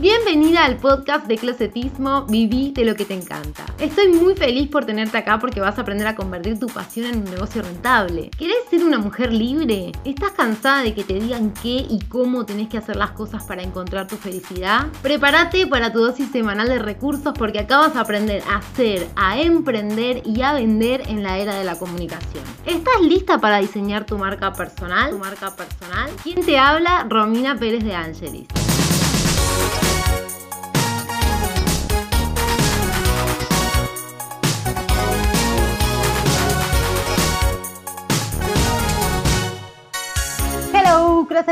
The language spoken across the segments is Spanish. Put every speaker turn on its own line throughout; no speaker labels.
Bienvenida al podcast de Closetismo, viví de lo que te encanta. Estoy muy feliz por tenerte acá porque vas a aprender a convertir tu pasión en un negocio rentable. ¿Querés ser una mujer libre? ¿Estás cansada de que te digan qué y cómo tenés que hacer las cosas para encontrar tu felicidad? Prepárate para tu dosis semanal de recursos porque acá vas a aprender a hacer, a emprender y a vender en la era de la comunicación. ¿Estás lista para diseñar tu marca personal? ¿Tu marca personal? ¿Quién te habla? Romina Pérez de Angelis.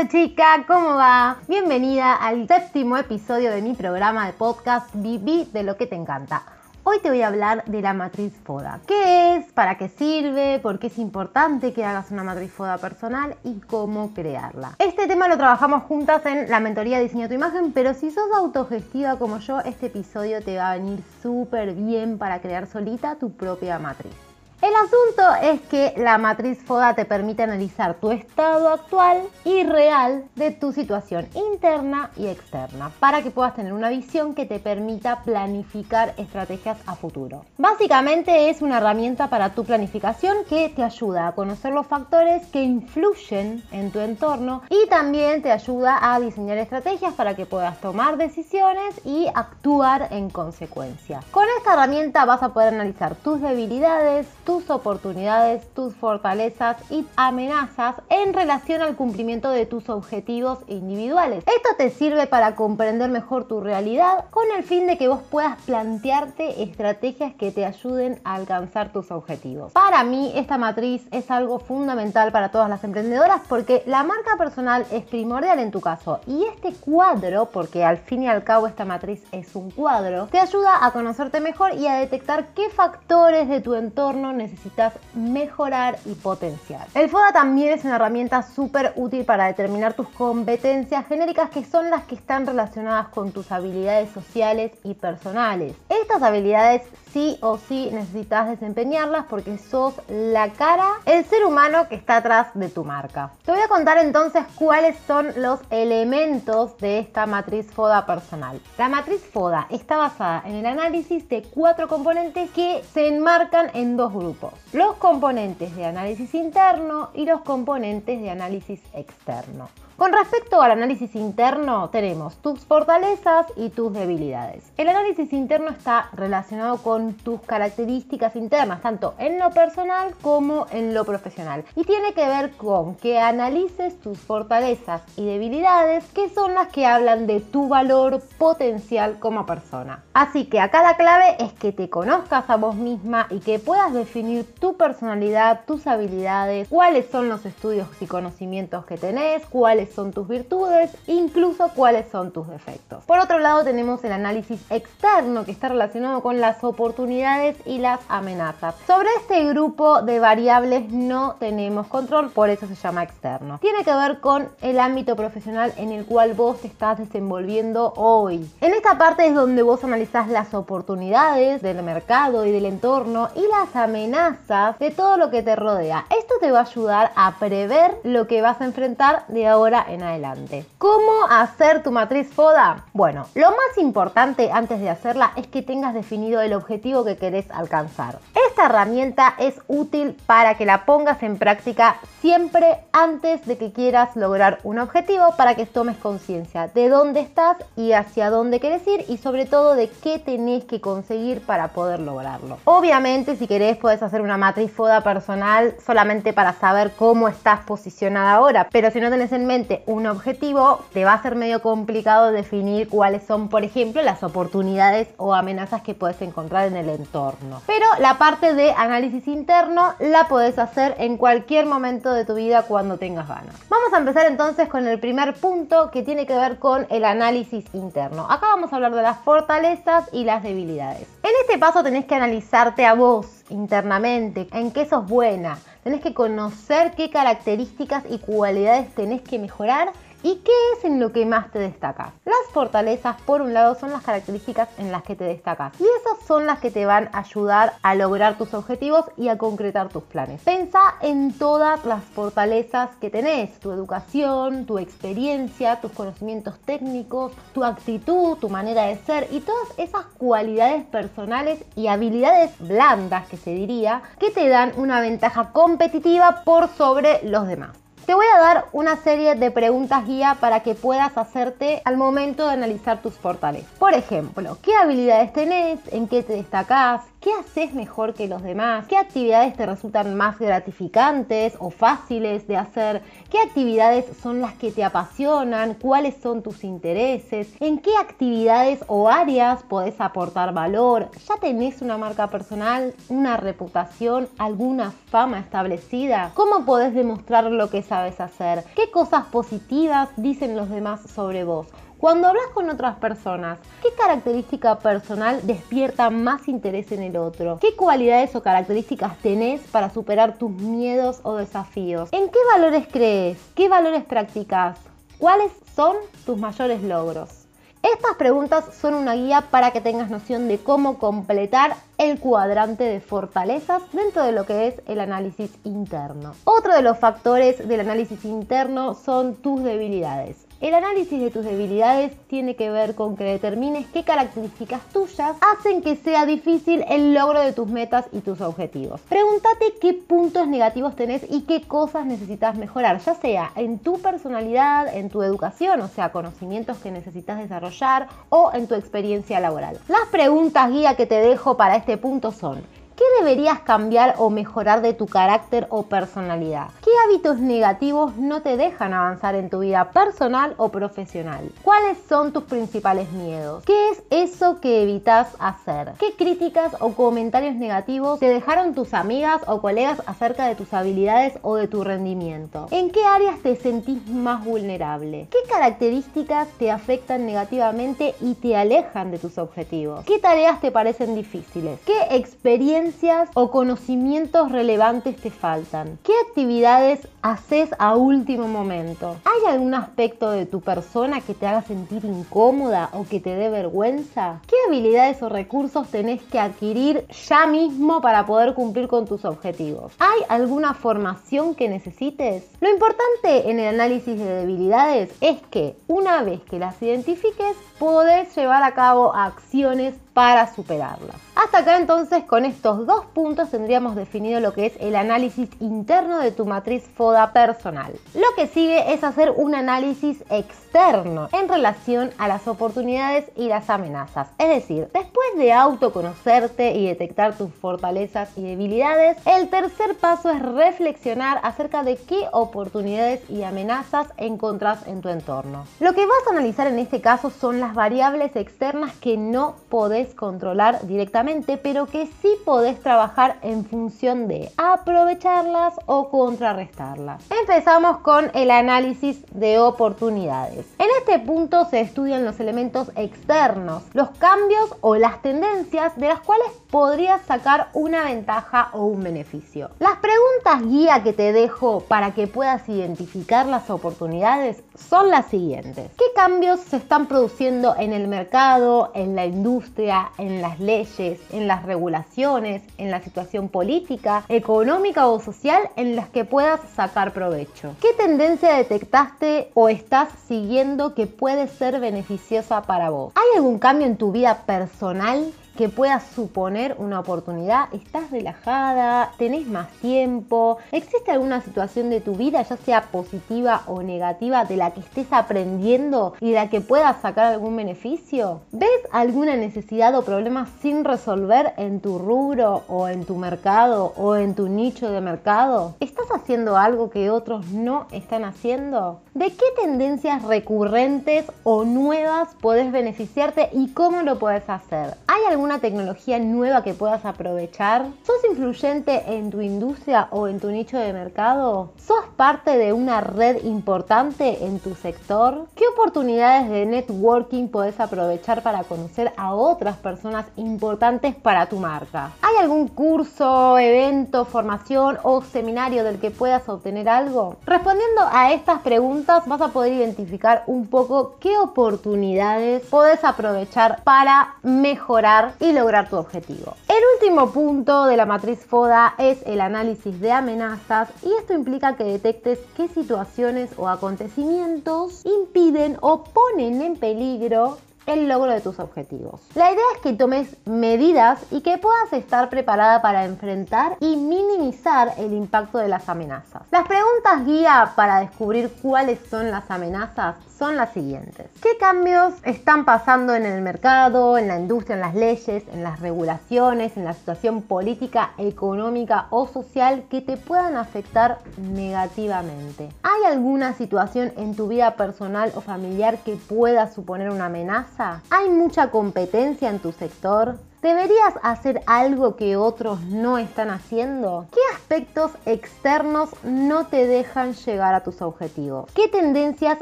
Chica, ¿cómo va? Bienvenida al séptimo episodio de mi programa de podcast Viví de lo que te encanta. Hoy te voy a hablar de la matriz FODA. ¿Qué es? ¿Para qué sirve? ¿Por qué es importante que hagas una matriz FODA personal? ¿Y cómo crearla? Este tema lo trabajamos juntas en la mentoría Diseña tu imagen, pero si sos autogestiva como yo, este episodio te va a venir súper bien para crear solita tu propia matriz. El asunto es que la matriz FODA te permite analizar tu estado actual y real de tu situación interna y externa para que puedas tener una visión que te permita planificar estrategias a futuro. Básicamente es una herramienta para tu planificación que te ayuda a conocer los factores que influyen en tu entorno y también te ayuda a diseñar estrategias para que puedas tomar decisiones y actuar en consecuencia. Con esta herramienta vas a poder analizar tus debilidades, tus oportunidades, tus fortalezas y amenazas en relación al cumplimiento de tus objetivos individuales. Esto te sirve para comprender mejor tu realidad con el fin de que vos puedas plantearte estrategias que te ayuden a alcanzar tus objetivos. Para mí esta matriz es algo fundamental para todas las emprendedoras porque la marca personal es primordial en tu caso y este cuadro, porque al fin y al cabo esta matriz es un cuadro, te ayuda a conocerte mejor y a detectar qué factores de tu entorno necesitas mejorar y potenciar. El FODA también es una herramienta súper útil para determinar tus competencias genéricas que son las que están relacionadas con tus habilidades sociales y personales. Estas habilidades sí o sí necesitas desempeñarlas porque sos la cara, el ser humano que está atrás de tu marca. Te voy a contar entonces cuáles son los elementos de esta matriz FODA personal. La matriz FODA está basada en el análisis de cuatro componentes que se enmarcan en dos grupos. Los componentes de análisis interno y los componentes de análisis externo. Con respecto al análisis interno, tenemos tus fortalezas y tus debilidades. El análisis interno está relacionado con tus características internas, tanto en lo personal como en lo profesional. Y tiene que ver con que analices tus fortalezas y debilidades, que son las que hablan de tu valor potencial como persona. Así que acá la clave es que te conozcas a vos misma y que puedas definir tu personalidad, tus habilidades, cuáles son los estudios y conocimientos que tenés, cuáles son tus virtudes, incluso cuáles son tus defectos. Por otro lado tenemos el análisis externo que está relacionado con las oportunidades y las amenazas. Sobre este grupo de variables no tenemos control, por eso se llama externo. Tiene que ver con el ámbito profesional en el cual vos te estás desenvolviendo hoy. En esta parte es donde vos analizás las oportunidades del mercado y del entorno y las amenazas de todo lo que te rodea. Esto te va a ayudar a prever lo que vas a enfrentar de ahora en adelante. ¿Cómo hacer tu matriz FODA? Bueno, lo más importante antes de hacerla es que tengas definido el objetivo que querés alcanzar. Esta herramienta es útil para que la pongas en práctica siempre antes de que quieras lograr un objetivo para que tomes conciencia de dónde estás y hacia dónde quieres ir y sobre todo de qué tenés que conseguir para poder lograrlo. Obviamente si querés puedes hacer una matriz FODA personal solamente para saber cómo estás posicionada ahora, pero si no tenés en mente un objetivo te va a ser medio complicado definir cuáles son por ejemplo las oportunidades o amenazas que puedes encontrar en el entorno. Pero la parte de análisis interno la puedes hacer en cualquier momento de tu vida cuando tengas ganas. Vamos a empezar entonces con el primer punto que tiene que ver con el análisis interno. Acá vamos a hablar de las fortalezas y las debilidades. En este paso tenés que analizarte a vos internamente, en qué sos buena. Tenés que conocer qué características y cualidades tenés que mejorar ¿Y qué es en lo que más te destacas? Las fortalezas, por un lado, son las características en las que te destacas. Y esas son las que te van a ayudar a lograr tus objetivos y a concretar tus planes. Pensa en todas las fortalezas que tenés. Tu educación, tu experiencia, tus conocimientos técnicos, tu actitud, tu manera de ser y todas esas cualidades personales y habilidades blandas, que se diría, que te dan una ventaja competitiva por sobre los demás. Te voy a dar una serie de preguntas guía para que puedas hacerte al momento de analizar tus fortalezas. Por ejemplo, ¿qué habilidades tenés? ¿En qué te destacás? ¿Qué haces mejor que los demás? ¿Qué actividades te resultan más gratificantes o fáciles de hacer? ¿Qué actividades son las que te apasionan? ¿Cuáles son tus intereses? ¿En qué actividades o áreas podés aportar valor? ¿Ya tenés una marca personal, una reputación, alguna fama establecida? ¿Cómo podés demostrar lo que sabes hacer? ¿Qué cosas positivas dicen los demás sobre vos? Cuando hablas con otras personas, ¿qué característica personal despierta más interés en el otro? ¿Qué cualidades o características tenés para superar tus miedos o desafíos? ¿En qué valores crees? ¿Qué valores practicas? ¿Cuáles son tus mayores logros? Estas preguntas son una guía para que tengas noción de cómo completar el cuadrante de fortalezas dentro de lo que es el análisis interno. Otro de los factores del análisis interno son tus debilidades. El análisis de tus debilidades tiene que ver con que determines qué características tuyas hacen que sea difícil el logro de tus metas y tus objetivos. Pregúntate qué puntos negativos tenés y qué cosas necesitas mejorar, ya sea en tu personalidad, en tu educación, o sea, conocimientos que necesitas desarrollar o en tu experiencia laboral. Las preguntas guía que te dejo para este punto son, ¿Qué deberías cambiar o mejorar de tu carácter o personalidad? ¿Qué hábitos negativos no te dejan avanzar en tu vida personal o profesional? ¿Cuáles son tus principales miedos? ¿Qué es eso que evitas hacer? ¿Qué críticas o comentarios negativos te dejaron tus amigas o colegas acerca de tus habilidades o de tu rendimiento? ¿En qué áreas te sentís más vulnerable? ¿Qué características te afectan negativamente y te alejan de tus objetivos? ¿Qué tareas te parecen difíciles? ¿Qué experiencias o conocimientos relevantes te faltan? ¿Qué actividades haces a último momento? ¿Hay algún aspecto de tu persona que te haga sentir incómoda o que te dé vergüenza? ¿Qué habilidades o recursos tenés que adquirir ya mismo para poder cumplir con tus objetivos? ¿Hay alguna formación que necesites? Lo importante en el análisis de debilidades es que una vez que las identifiques, podés llevar a cabo acciones para superarlas. Hasta acá entonces con estos dos puntos tendríamos definido lo que es el análisis interno de tu matriz FODA personal. Lo que sigue es hacer un análisis externo en relación a las oportunidades y las amenazas. Es decir, después de autoconocerte y detectar tus fortalezas y debilidades, el tercer paso es reflexionar acerca de qué oportunidades y amenazas encontrás en tu entorno. Lo que vas a analizar en este caso son las variables externas que no podés controlar directamente, pero que sí podés trabajar en función de aprovecharlas o contrarrestarlas. Empezamos con el análisis de oportunidades. En este punto se estudian los elementos externos, los cambios o las tendencias de las cuales podrías sacar una ventaja o un beneficio. Las preguntas guía que te dejo para que puedas identificar las oportunidades son las siguientes. ¿Qué cambios se están produciendo en el mercado, en la industria, en las leyes, en las regulaciones, en la situación política, económica o social en las que puedas sacar provecho. ¿Qué tendencia detectaste o estás siguiendo que puede ser beneficiosa para vos? ¿Hay algún cambio en tu vida personal que pueda suponer una oportunidad. Estás relajada, tenés más tiempo. ¿Existe alguna situación de tu vida, ya sea positiva o negativa, de la que estés aprendiendo y de la que puedas sacar algún beneficio? ¿Ves alguna necesidad o problema sin resolver en tu rubro o en tu mercado o en tu nicho de mercado? ¿Estás haciendo algo que otros no están haciendo? ¿De qué tendencias recurrentes o nuevas puedes beneficiarte y cómo lo puedes hacer? ¿Hay algún alguna tecnología nueva que puedas aprovechar? ¿Sos influyente en tu industria o en tu nicho de mercado? ¿Sos parte de una red importante en tu sector? ¿Qué oportunidades de networking podés aprovechar para conocer a otras personas importantes para tu marca? ¿Hay algún curso, evento, formación o seminario del que puedas obtener algo? Respondiendo a estas preguntas vas a poder identificar un poco qué oportunidades puedes aprovechar para mejorar y lograr tu objetivo. El último punto de la matriz FODA es el análisis de amenazas y esto implica que detectes qué situaciones o acontecimientos impiden o ponen en peligro el logro de tus objetivos. La idea es que tomes medidas y que puedas estar preparada para enfrentar y minimizar el impacto de las amenazas. Las preguntas guía para descubrir cuáles son las amenazas son las siguientes. ¿Qué cambios están pasando en el mercado, en la industria, en las leyes, en las regulaciones, en la situación política, económica o social que te puedan afectar negativamente? ¿Hay alguna situación en tu vida personal o familiar que pueda suponer una amenaza? ¿Hay mucha competencia en tu sector? ¿Deberías hacer algo que otros no están haciendo? ¿Qué aspectos externos no te dejan llegar a tus objetivos? ¿Qué tendencias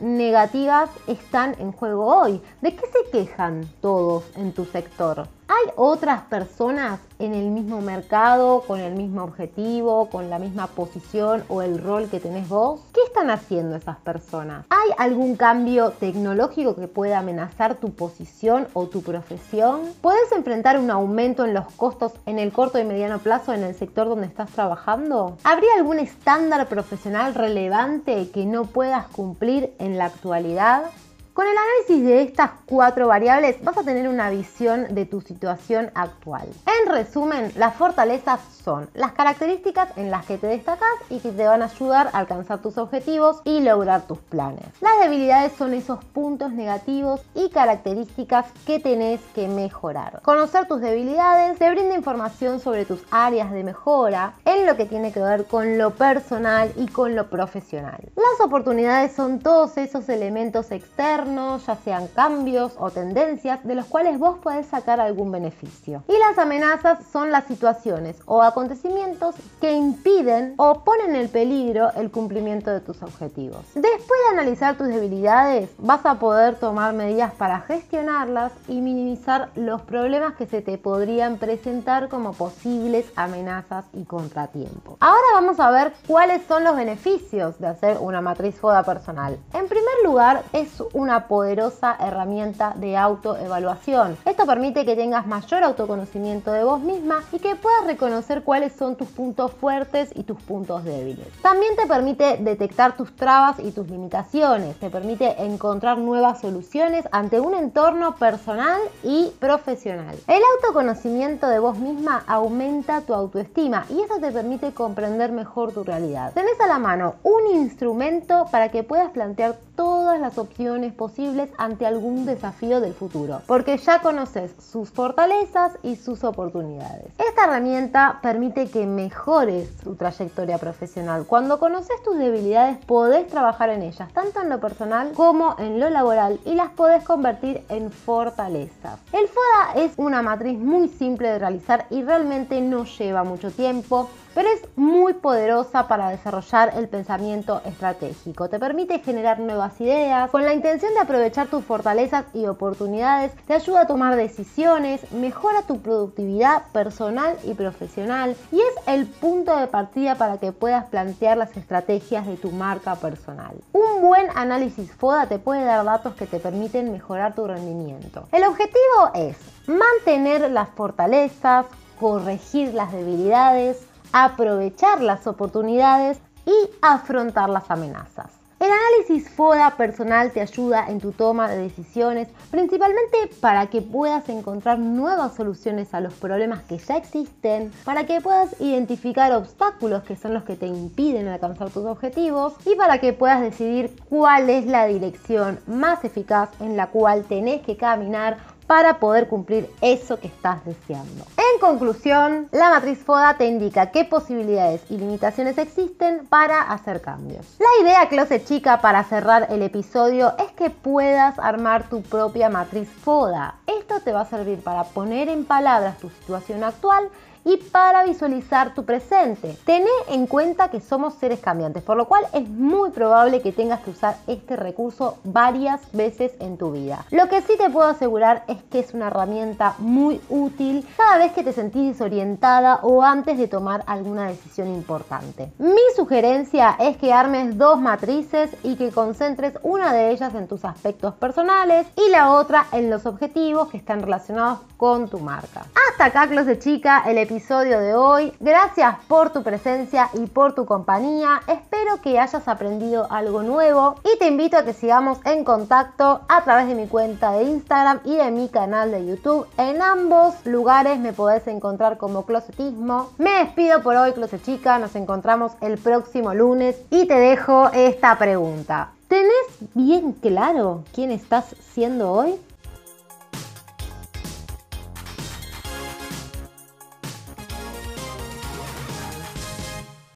negativas están en juego hoy? ¿De qué se quejan todos en tu sector? ¿Hay otras personas en el mismo mercado, con el mismo objetivo, con la misma posición o el rol que tenés vos? ¿Qué están haciendo esas personas? ¿Hay algún cambio tecnológico que pueda amenazar tu posición o tu profesión? ¿Puedes enfrentar un aumento en los costos en el corto y mediano plazo en el sector donde estás trabajando? ¿Habría algún estándar profesional relevante que no puedas cumplir en la actualidad? Con el análisis de estas cuatro variables vas a tener una visión de tu situación actual. En resumen, las fortalezas son las características en las que te destacas y que te van a ayudar a alcanzar tus objetivos y lograr tus planes. Las debilidades son esos puntos negativos y características que tenés que mejorar. Conocer tus debilidades te brinda información sobre tus áreas de mejora en lo que tiene que ver con lo personal y con lo profesional. Las oportunidades son todos esos elementos externos ya sean cambios o tendencias de los cuales vos podés sacar algún beneficio. Y las amenazas son las situaciones o acontecimientos que impiden o ponen en peligro el cumplimiento de tus objetivos. Después de analizar tus debilidades, vas a poder tomar medidas para gestionarlas y minimizar los problemas que se te podrían presentar como posibles amenazas y contratiempos. Ahora vamos a ver cuáles son los beneficios de hacer una matriz FODA personal. En primer lugar, es una poderosa herramienta de autoevaluación. Esto permite que tengas mayor autoconocimiento de vos misma y que puedas reconocer cuáles son tus puntos fuertes y tus puntos débiles. También te permite detectar tus trabas y tus limitaciones, te permite encontrar nuevas soluciones ante un entorno personal y profesional. El autoconocimiento de vos misma aumenta tu autoestima y eso te permite comprender mejor tu realidad. Tenés a la mano un instrumento para que puedas plantear todas las opciones posibles ante algún desafío del futuro, porque ya conoces sus fortalezas y sus oportunidades. Esta herramienta permite que mejores tu trayectoria profesional. Cuando conoces tus debilidades, podés trabajar en ellas, tanto en lo personal como en lo laboral, y las podés convertir en fortalezas. El FODA es una matriz muy simple de realizar y realmente no lleva mucho tiempo pero es muy poderosa para desarrollar el pensamiento estratégico. Te permite generar nuevas ideas con la intención de aprovechar tus fortalezas y oportunidades, te ayuda a tomar decisiones, mejora tu productividad personal y profesional y es el punto de partida para que puedas plantear las estrategias de tu marca personal. Un buen análisis FODA te puede dar datos que te permiten mejorar tu rendimiento. El objetivo es mantener las fortalezas, corregir las debilidades, aprovechar las oportunidades y afrontar las amenazas. El análisis FODA personal te ayuda en tu toma de decisiones, principalmente para que puedas encontrar nuevas soluciones a los problemas que ya existen, para que puedas identificar obstáculos que son los que te impiden alcanzar tus objetivos y para que puedas decidir cuál es la dirección más eficaz en la cual tenés que caminar para poder cumplir eso que estás deseando. En conclusión, la matriz FODA te indica qué posibilidades y limitaciones existen para hacer cambios. La idea, Closet Chica, para cerrar el episodio es que puedas armar tu propia matriz FODA. Esto te va a servir para poner en palabras tu situación actual y para visualizar tu presente. Tené en cuenta que somos seres cambiantes, por lo cual es muy probable que tengas que usar este recurso varias veces en tu vida. Lo que sí te puedo asegurar es que es una herramienta muy útil cada vez que te sentís desorientada o antes de tomar alguna decisión importante. Mi sugerencia es que armes dos matrices y que concentres una de ellas en tus aspectos personales y la otra en los objetivos que están relacionados con tu marca. Hasta acá, de Chica, el episodio episodio de hoy. Gracias por tu presencia y por tu compañía. Espero que hayas aprendido algo nuevo y te invito a que sigamos en contacto a través de mi cuenta de Instagram y de mi canal de YouTube. En ambos lugares me podés encontrar como Closetismo. Me despido por hoy, Closet Chica. Nos encontramos el próximo lunes y te dejo esta pregunta. ¿Tenés bien claro quién estás siendo hoy?